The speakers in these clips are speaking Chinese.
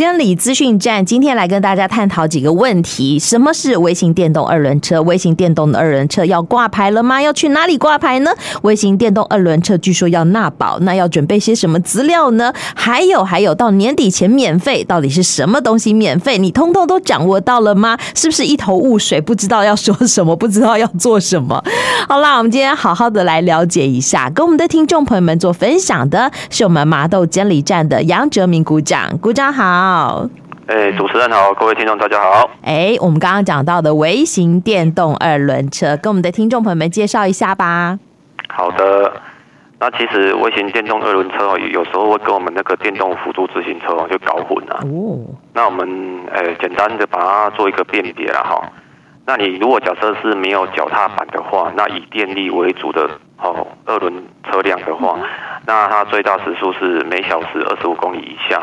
监理资讯站今天来跟大家探讨几个问题：什么是微型电动二轮车？微型电动的二轮车要挂牌了吗？要去哪里挂牌呢？微型电动二轮车据说要纳保，那要准备些什么资料呢？还有还有，到年底前免费，到底是什么东西免费？你通通都掌握到了吗？是不是一头雾水，不知道要说什么，不知道要做什么？好啦，我们今天好好的来了解一下，跟我们的听众朋友们做分享的是我们麻豆监理站的杨哲明股长，股长好。哎，主持人好，各位听众大家好。哎，我们刚刚讲到的微型电动二轮车，跟我们的听众朋友们介绍一下吧。好的，那其实微型电动二轮车哦，有时候会跟我们那个电动辅助自行车就搞混了。哦。那我们呃，简单的把它做一个辨别了哈。那你如果假设是没有脚踏板的话，那以电力为主的哦二轮车辆的话，那它最大时速是每小时二十五公里以下。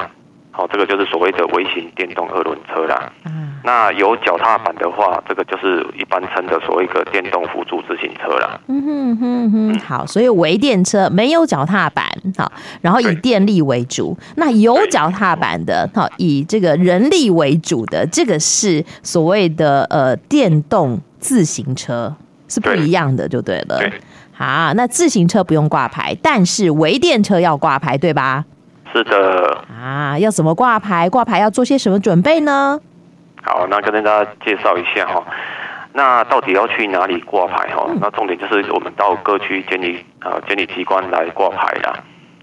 哦，这个就是所谓的微型电动二轮车啦。嗯，那有脚踏板的话，这个就是一般称的所谓的电动辅助自行车啦。嗯哼哼哼，好，所以微电车没有脚踏板，好，然后以电力为主。那有脚踏板的，好，以这个人力为主的，这个是所谓的呃电动自行车，是不一样的，就对了。对。好，那自行车不用挂牌，但是微电车要挂牌，对吧？是的啊，要怎么挂牌？挂牌要做些什么准备呢？好，那跟大家介绍一下哈。那到底要去哪里挂牌哈？那重点就是我们到各区监理啊监理机关来挂牌啦。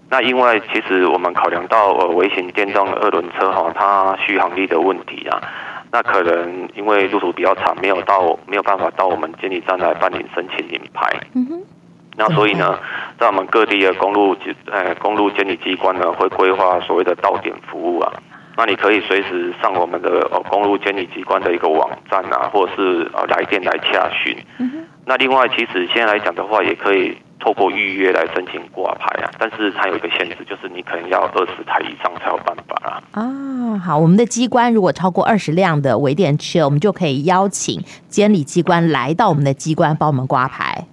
那因为其实我们考量到呃微型电动二轮车哈，它续航力的问题啊，那可能因为路途比较长，没有到没有办法到我们监理站来办理申请领牌。嗯哼。那所以呢，在我们各地的公路呃公路监理机关呢，会规划所谓的到点服务啊。那你可以随时上我们的呃公路监理机关的一个网站啊，或者是呃来电来洽询。那另外，其实现在来讲的话，也可以透过预约来申请挂牌啊。但是它有一个限制，就是你可能要二十台以上才有办法啊。啊，好，我们的机关如果超过二十辆的微电车，我们就可以邀请监理机关来到我们的机关帮我们挂牌。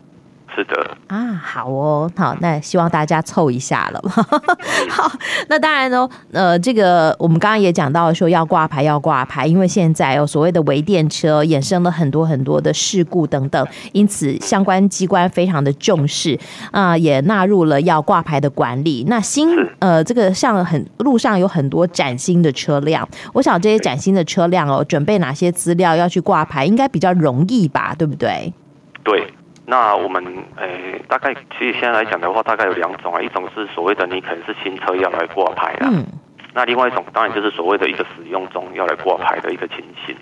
是的啊，好哦，好，那希望大家凑一下了。好，那当然呢，呃，这个我们刚刚也讲到说要挂牌，要挂牌，因为现在哦所谓的微电车衍生了很多很多的事故等等，因此相关机关非常的重视啊、呃，也纳入了要挂牌的管理。那新呃，这个像很路上有很多崭新的车辆，我想这些崭新的车辆哦，准备哪些资料要去挂牌，应该比较容易吧，对不对？对。那我们诶、欸，大概其实现在来讲的话，大概有两种啊，一种是所谓的你可能是新车要来挂牌啦，嗯，那另外一种当然就是所谓的一个使用中要来挂牌的一个情形。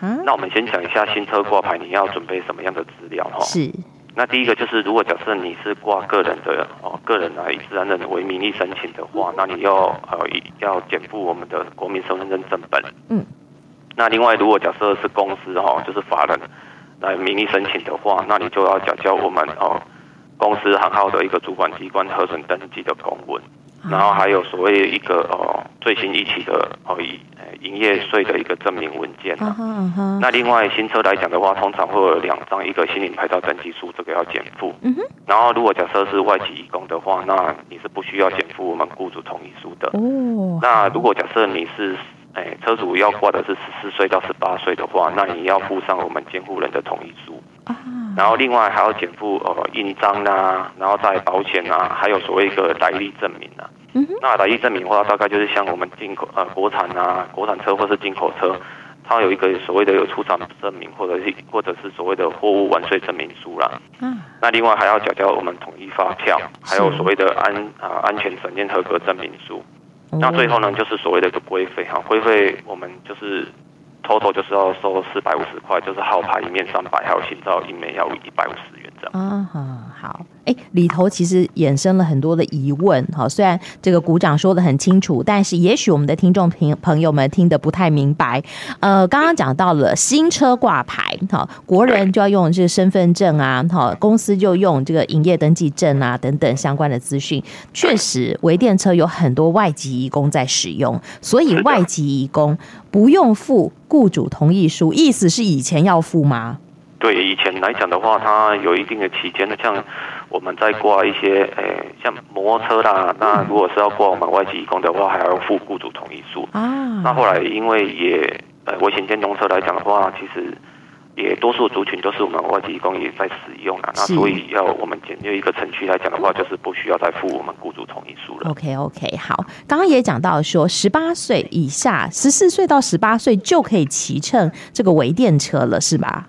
嗯，那我们先讲一下新车挂牌你要准备什么样的资料哈？是。那第一个就是，如果假设你是挂个人的哦，个人啊以自然人为名义申请的话，那你要呃要检附我们的国民身份证正本。嗯。那另外，如果假设是公司哈，就是法人。来名义申请的话，那你就要缴交我们哦公司行号的一个主管机关核准登记的公文，然后还有所谓一个哦最新一期的哦以营业税的一个证明文件啊。那另外新车来讲的话，通常会有两张一个新领牌照登记书，这个要检附。然后如果假设是外籍义工的话，那你是不需要减负我们雇主同意书的。那如果假设你是哎，车主要挂的是十四岁到十八岁的话，那你要附上我们监护人的同意书。然后另外还要检附呃印章啊，然后再保险啊，还有所谓一个来历证明啊。那来历证明的话，大概就是像我们进口呃国产啊，国产车或是进口车，它有一个所谓的有出厂证明，或者是或者是所谓的货物完税证明书啦。嗯。那另外还要缴交我们统一发票，还有所谓的安啊安全审验合格证明书。那最后呢，就是所谓的一个规费哈，规费我们就是。total 就是要收四百五十块，就是号牌一面三百，还有行照一枚要一百五十元这样。啊哈，好，哎，里头其实衍生了很多的疑问哈。虽然这个股长说的很清楚，但是也许我们的听众朋朋友们听得不太明白。呃，刚刚讲到了新车挂牌哈，国人就要用这个身份证啊，哈，公司就用这个营业登记证啊等等相关的资讯。确实，微电车有很多外籍移工在使用，所以外籍移工不用付雇主同意书，意思是以前要付吗？对，以前来讲的话，它有一定的期间的，像我们在挂一些诶、欸，像摩托车啦，那如果是要挂我们外籍移工的话，还要附雇主同意书啊。那后来因为也呃，微型电动车来讲的话，其实。也多数族群都是我们外籍移工也在使用啊，那所以要我们简略一个程序来讲的话，就是不需要再付我们雇主同意书了。OK OK，好，刚刚也讲到说，十八岁以下，十四岁到十八岁就可以骑乘这个微电车了，是吧？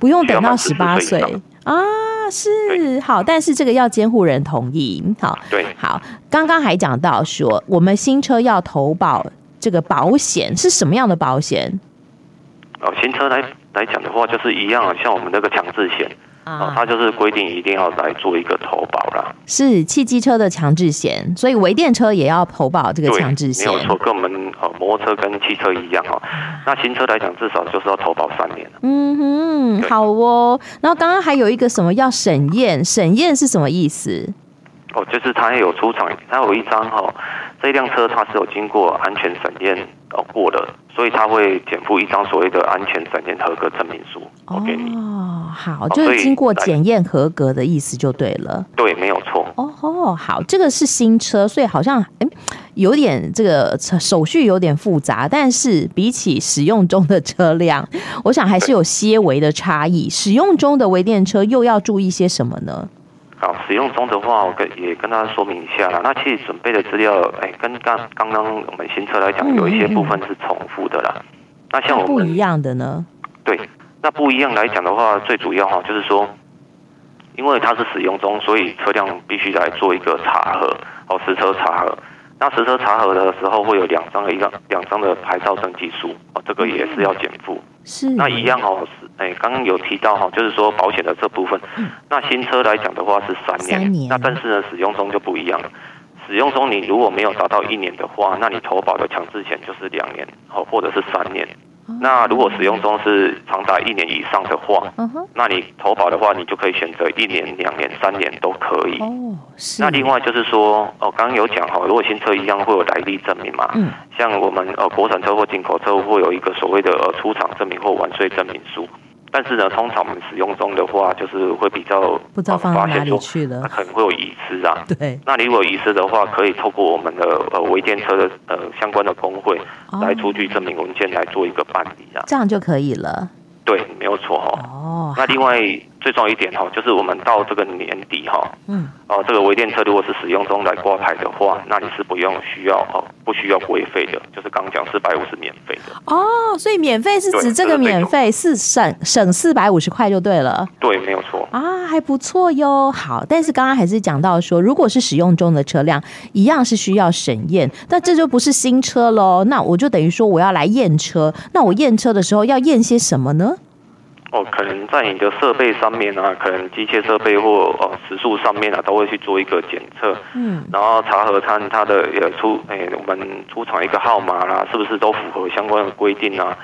不用等到十八岁啊，是好，但是这个要监护人同意。好，对，好，刚刚还讲到说，我们新车要投保这个保险是什么样的保险？哦，新车来来讲的话，就是一样，像我们那个强制险啊，它就是规定一定要来做一个投保啦。是汽机车的强制险，所以微电车也要投保这个强制险。没有错，跟我们呃摩托车跟汽车一样哈。那新车来讲，至少就是要投保三年。嗯哼，好哦。然后刚刚还有一个什么要审验？审验是什么意思？哦，就是它有出厂，它有一张哈，这辆车它是有经过安全审验哦过的。所以他会减负一张所谓的安全审验合格证明书，我给你。哦，好，就是经过检验合格的意思就对了。对，没有错。哦哦，好，这个是新车，所以好像哎，有点这个手续有点复杂，但是比起使用中的车辆，我想还是有些微的差异。使用中的微电车又要注意些什么呢？好，使用中的话，我跟也跟大家说明一下啦。那其实准备的资料，哎、欸，跟刚刚刚我们新车来讲，有一些部分是重复的啦。嗯嗯，那像我们不一样的呢？对，那不一样来讲的话，最主要哈，就是说，因为它是使用中，所以车辆必须来做一个查核，哦，实车查核。那实车查核的时候会有两张的一张两张的牌照登记书哦，这个也是要减负。是。那一样哦，是哎，刚刚有提到哈，就是说保险的这部分。嗯。那新车来讲的话是三年。三年。那但是呢，使用中就不一样了。使用中你如果没有达到一年的话，那你投保的强制险就是两年哦，或者是三年。那如果使用中是长达一年以上的话，那你投保的话，你就可以选择一年、两年、三年都可以。哦，是。那另外就是说，哦，刚刚有讲哈，如果新车一样会有来历证明嘛？嗯。像我们呃国产车或进口车会有一个所谓的呃出厂证明或完税证明书。但是呢，通常我们使用中的话，就是会比较不知道放到哪里去了，它可能会有遗失啊。对。那你如果遗失的话，可以透过我们的呃微电车的呃相关的工会来出具证明文件来做一个办理啊。这样就可以了。对，没有错哈。哦。那另外最重要一点哈，就是我们到这个年底哈，嗯，哦，这个微电车如果是使用中来挂牌的话，那你是不用需要哦，不需要规费的，就是刚讲四百五是免费的。哦，所以免费是指这个免费是省省四百五十块就对了。对，没有错。啊，还不错哟。好，但是刚刚还是讲到说，如果是使用中的车辆，一样是需要审验，那这就不是新车喽。那我就等于说我要来验车，那我验车的时候要验些什么呢？哦，可能在你的设备上面啊，可能机械设备或呃时速上面啊，都会去做一个检测，嗯，然后查核它它的呃出诶、欸，我们出厂一个号码啦，是不是都符合相关的规定啊？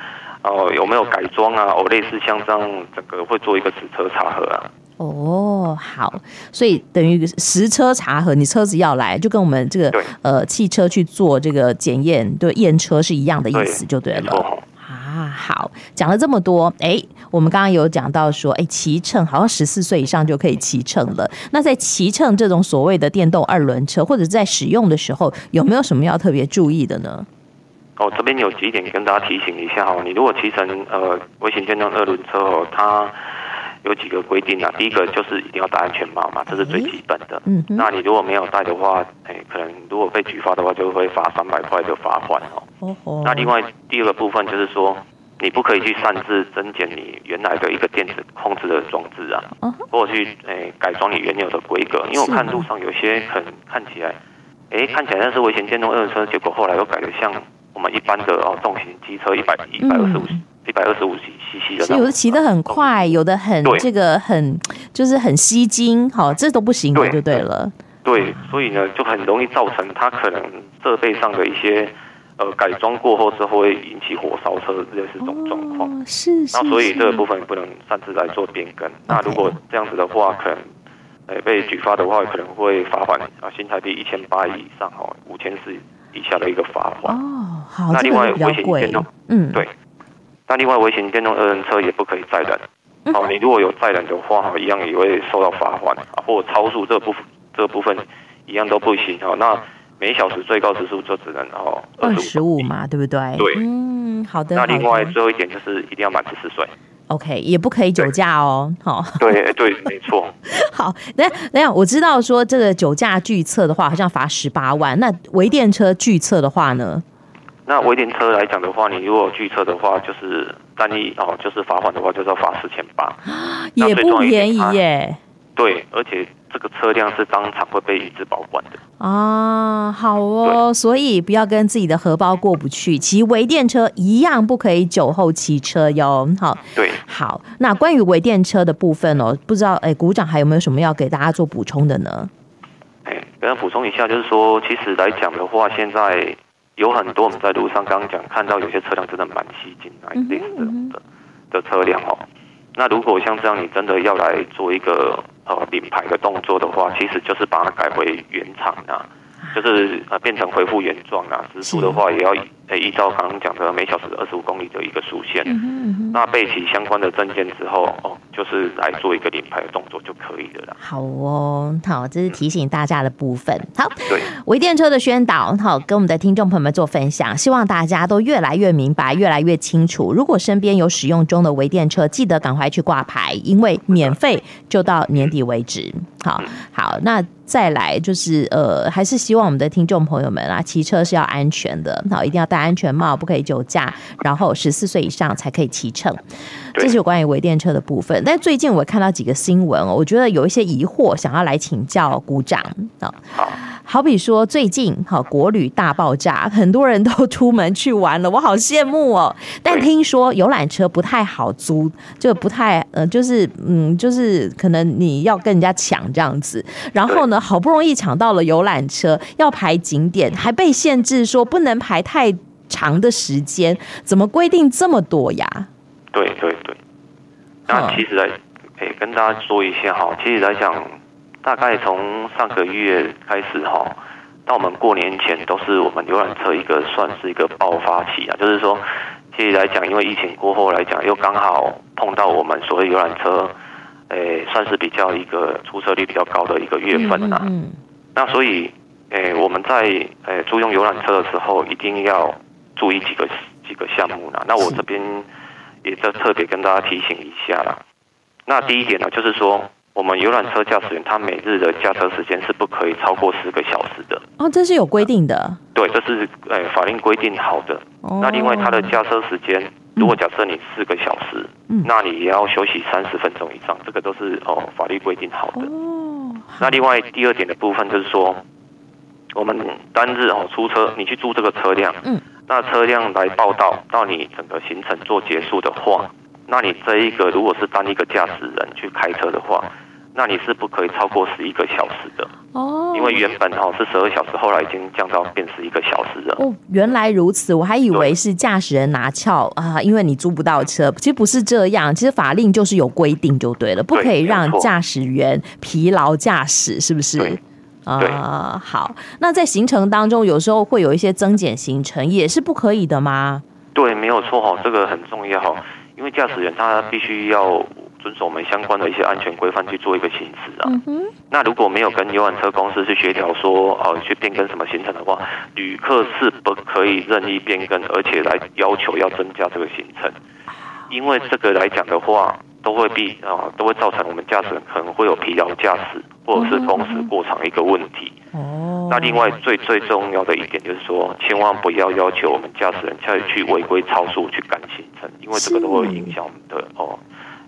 哦，有没有改装啊？哦，类似像这样，整个会做一个实车查核啊。哦，好，所以等于实车查核，你车子要来，就跟我们这个呃汽车去做这个检验，对验车是一样的意思，就对了。啊，好，讲了这么多，哎，我们刚刚有讲到说，哎，骑乘好像十四岁以上就可以骑乘了。那在骑乘这种所谓的电动二轮车，或者在使用的时候，有没有什么要特别注意的呢？哦，这边有几点跟大家提醒一下哦。你如果骑乘呃微型电动二轮车哦，它有几个规定啊。第一个就是一定要戴安全帽嘛，这是最基本的。嗯，那你如果没有戴的话，哎，可能如果被举发的话，就会罚三百块的罚款哦。哦哦。那另外第二个部分就是说。你不可以去擅自增减你原来的一个电子控制的装置啊，或者去诶、欸、改装你原有的规格，因为我看路上有些可能看起来，诶、欸，看起来那是危险电动二轮车，结果后来又改的像我们一般的哦重型机车一百一百二十五一百二十五 cc 的，有的骑得很快，有的很这个很就是很吸睛，好，这都不行的就对了。对，对，所以呢就很容易造成它可能设备上的一些。呃，改装过后之后会引起火烧车，类似这种状况。是是。那所以这个部分不能擅自来做变更。那如果这样子的话，可能，呃，被举发的话，可能会罚款啊，新台币一千八以上哦，五千四以下的一个罚款。哦，好，那另外微型电动，嗯，对。那另外微型电动二轮车也不可以载人。哦，你如果有载人的话，一样也会受到罚款啊，或超速这部分这部分一样都不行哦。那每小时最高时速就只能哦二十五嘛，对不对？对，嗯，好的。那另外最后一点就是一定要满十四岁。OK，也不可以酒驾哦。好，对对，没错。好，等下等下，我知道说这个酒驾拒测的话，好像罚十八万。那微电车拒测的话呢？那微电车来讲的话，你如果拒测的话，就是单一哦，就是罚款的话，就是要罚四千八，也不便宜耶。对，而且这个车辆是当场会被移至保管的啊。好哦，所以不要跟自己的荷包过不去，骑微电车一样不可以酒后骑车哟。好，对，好。那关于微电车的部分哦，不知道哎，股长还有没有什么要给大家做补充的呢？哎，给大家补充一下，就是说，其实来讲的话，现在。有很多我们在路上刚刚讲看到有些车辆真的蛮吸睛啊，一定的的车辆哦。那如果像这样，你真的要来做一个呃领牌的动作的话，其实就是把它改回原厂啊，就是呃变成恢复原状啊，支出的话也要。诶，依照刚刚讲的每小时二十五公里的一个速限，那备齐相关的证件之后，哦，就是来做一个领牌的动作就可以了啦。好哦，好，这是提醒大家的部分。好，对，微电车的宣导，好，跟我们的听众朋友们做分享，希望大家都越来越明白，越来越清楚。如果身边有使用中的微电车，记得赶快去挂牌，因为免费就到年底为止。好，好，那再来就是呃，还是希望我们的听众朋友们啊，骑车是要安全的，好，一定要戴安全帽，不可以酒驾，然后十四岁以上才可以骑乘。这是有关于微电车的部分。但最近我看到几个新闻哦，我觉得有一些疑惑，想要来请教股长啊。好。好比说，最近哈国旅大爆炸，很多人都出门去玩了，我好羡慕哦。但听说游览车不太好租，就不太呃，就是嗯，就是可能你要跟人家抢这样子。然后呢，好不容易抢到了游览车，要排景点，还被限制说不能排太长的时间。怎么规定这么多呀？对对对。那其实来可以跟大家说一下哈，其实来讲。大概从上个月开始哈，到我们过年前都是我们游览车一个算是一个爆发期啊，就是说，其实来讲，因为疫情过后来讲，又刚好碰到我们所谓游览车，诶，算是比较一个出车率比较高的一个月份呐。那所以，诶，我们在诶租用游览车的时候，一定要注意几个几个项目呢。那我这边也在特别跟大家提醒一下啦。那第一点呢，就是说。我们游览车驾驶员他每日的驾车时间是不可以超过十个小时的哦，这是有规定的。对，这是呃法令规定好的。哦。那另外他的驾车时间，如果假设你四个小时，嗯，那你也要休息三十分钟以上，这个都是哦法律规定好的。哦。那另外第二点的部分就是说，我们单日哦出车，你去租这个车辆，嗯，那车辆来报道到你整个行程做结束的话，那你这一个如果是单一个驾驶人去开车的话。那你是不可以超过十一个小时的哦，因为原本哈是十二小时，后来已经降到变十一个小时了。哦，原来如此，我还以为是驾驶人拿翘啊，因为你租不到车，其实不是这样，其实法令就是有规定就对了，不可以让驾驶员疲劳驾驶，是不是？对啊，好，那在行程当中，有时候会有一些增减行程，也是不可以的吗？对，没有错哈，这个很重要哈，因为驾驶员他必须要。遵守我们相关的一些安全规范去做一个行驶啊。那如果没有跟游览车公司去协调说，哦，去变更什么行程的话，旅客是不可以任意变更，而且来要求要增加这个行程。因为这个来讲的话，都会必啊，都会造成我们驾驶人可能会有疲劳驾驶或者是工时过长一个问题。哦。那另外最最重要的一点就是说，千万不要要求我们驾驶人再去违规超速去赶行程，因为这个都会影响我们的哦。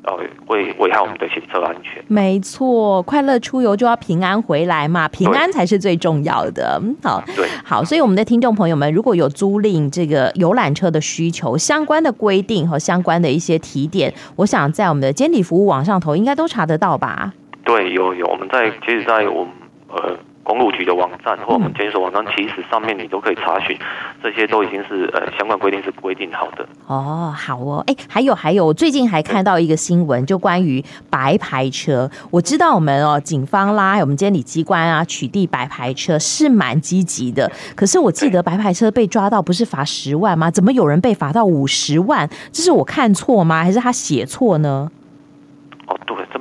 呃，会危害我们的行车安全。没错，快乐出游就要平安回来嘛，平安才是最重要的。好，对，好，所以我们的听众朋友们，如果有租赁这个游览车的需求，相关的规定和相关的一些提点，我想在我们的监理服务网上头应该都查得到吧？对，有有，我们在其实，在我们呃。公路局的网站或我们监所网站，其实上面你都可以查询，这些都已经是呃相关规定是规定好的。哦，好哦，哎，还有还有，我最近还看到一个新闻，就关于白牌车。我知道我们哦，警方啦，我们监理机关啊，取缔白牌车是蛮积极的。可是我记得白牌车被抓到不是罚十万吗？怎么有人被罚到五十万？这是我看错吗？还是他写错呢？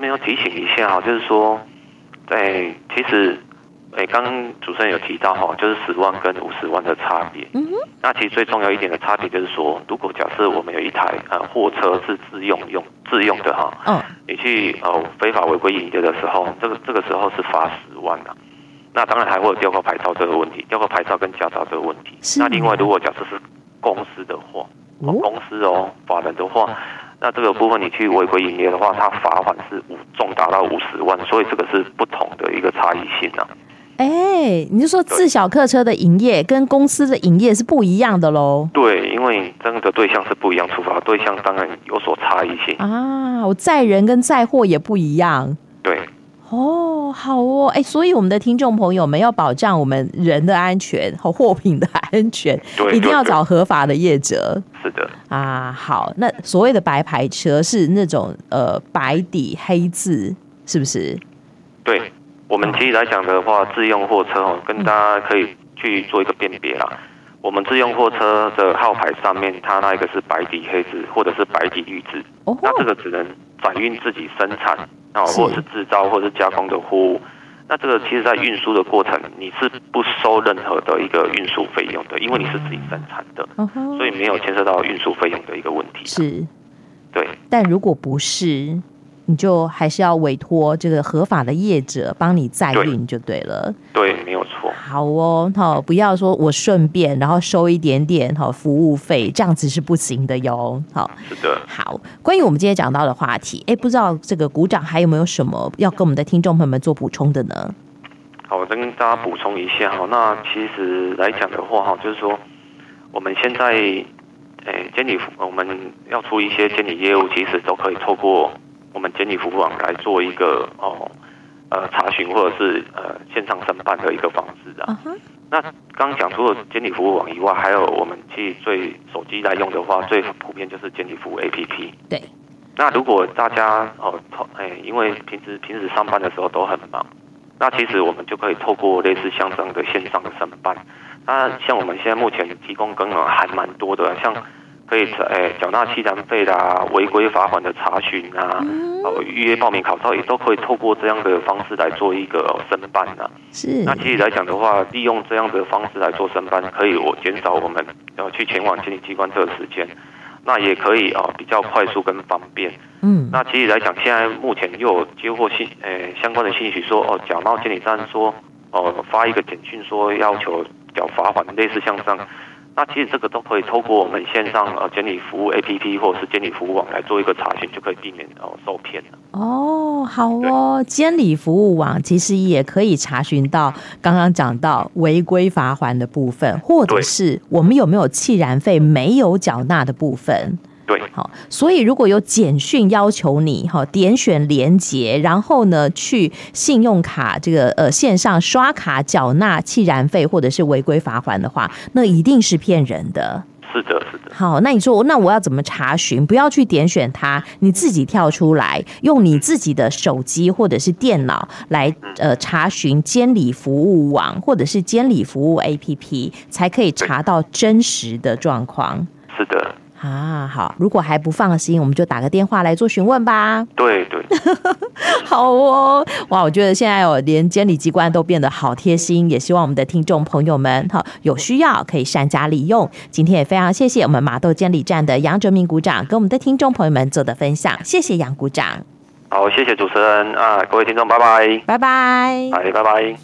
边要提醒一下哈，就是说，在其实。哎，刚刚主持人有提到哈，就是十万跟五十万的差别。嗯哼。那其实最重要一点的差别就是说，如果假设我们有一台呃货车是自用用自用的哈，嗯，你去呃非法违规营业的时候，这个这个时候是罚十万的。那当然还会有吊扣牌照这个问题，吊扣牌照跟驾照这个问题。是。那另外，如果假设是公司的话，哦，公司哦，法人的话，那这个部分你去违规营业的话，它罚款是五重达到五十万，所以这个是不同的一个差异性呢。哎、欸，你就说自小客车的营业跟公司的营业是不一样的喽？对，因为真的对象是不一样，处罚对象当然有所差异性啊。我载人跟载货也不一样。对，哦，好哦，哎、欸，所以我们的听众朋友们要保障我们人的安全和货品的安全，对，一定要找合法的业者。是的。啊，好，那所谓的白牌车是那种呃白底黑字，是不是？对。我们其实来讲的话，自用货车哦，跟大家可以去做一个辨别啦。我们自用货车的号牌上面，它那一个是白底黑字，或者是白底绿字。那这个只能转运自己生产啊，或者是制造，或者是加工的货物。那这个其实，在运输的过程，你是不收任何的一个运输费用的，因为你是自己生产的，所以没有牵涉到运输费用的一个问题。是，对。但如果不是。你就还是要委托这个合法的业者帮你载运就对了。对，对，没有错。好哦，好，不要说我顺便然后收一点点好服务费，这样子是不行的哟。好，是的。好，关于我们今天讲到的话题，哎，不知道这个股长还有没有什么要跟我们的听众朋友们做补充的呢？好，我再跟大家补充一下哈。那其实来讲的话哈，就是说我们现在诶监理我们要出一些监理业务，其实都可以透过。我们监理服务网来做一个哦，呃查询或者是呃线上申办的一个方式啊。Uh huh. 那刚刚讲除了监理服务网以外，还有我们其实最手机来用的话，最普遍就是监理服务 APP。对。那如果大家哦，哎，因为平时平时上班的时候都很忙，那其实我们就可以透过类似像这样的线上的申办。那像我们现在目前提供功能还蛮多的，像。可以诶，缴纳契然费啦，违规罚款的查询啊，呃，预约报名考照也都可以透过这样的方式来做一个申办啊。是。那其实来讲的话，利用这样的方式来做申办，可以我减少我们要去前往监理机关这个时间，那也可以啊比较快速跟方便。嗯。那其实来讲，现在目前又有接获信诶相关的信息说哦，缴纳监理站说哦发一个简讯说要求缴罚款，类似像这样。那其实这个都可以透过我们线上呃监理服务 APP 或者是监理服务网来做一个查询，就可以避免哦受骗了。哦，好哦，监理服务网其实也可以查询到刚刚讲到违规罚还的部分，或者是我们有没有契然费没有缴纳的部分。对，好，所以如果有简讯要求你哈点选连接，然后呢去信用卡这个呃线上刷卡缴纳契然费或者是违规罚款的话，那一定是骗人的。是的，是的。好，那你说那我要怎么查询？不要去点选它，你自己跳出来，用你自己的手机或者是电脑来呃查询监理服务网或者是监理服务 APP，才可以查到真实的状况。是的。啊，好，如果还不放心，我们就打个电话来做询问吧。对对，好哦，哇，我觉得现在哦，连监理机关都变得好贴心，也希望我们的听众朋友们哈有需要可以善加利用。今天也非常谢谢我们麻豆监理站的杨哲明股长跟我们的听众朋友们做的分享，谢谢杨股长。好，谢谢主持人啊，各位听众，拜拜，拜拜，哎，拜拜。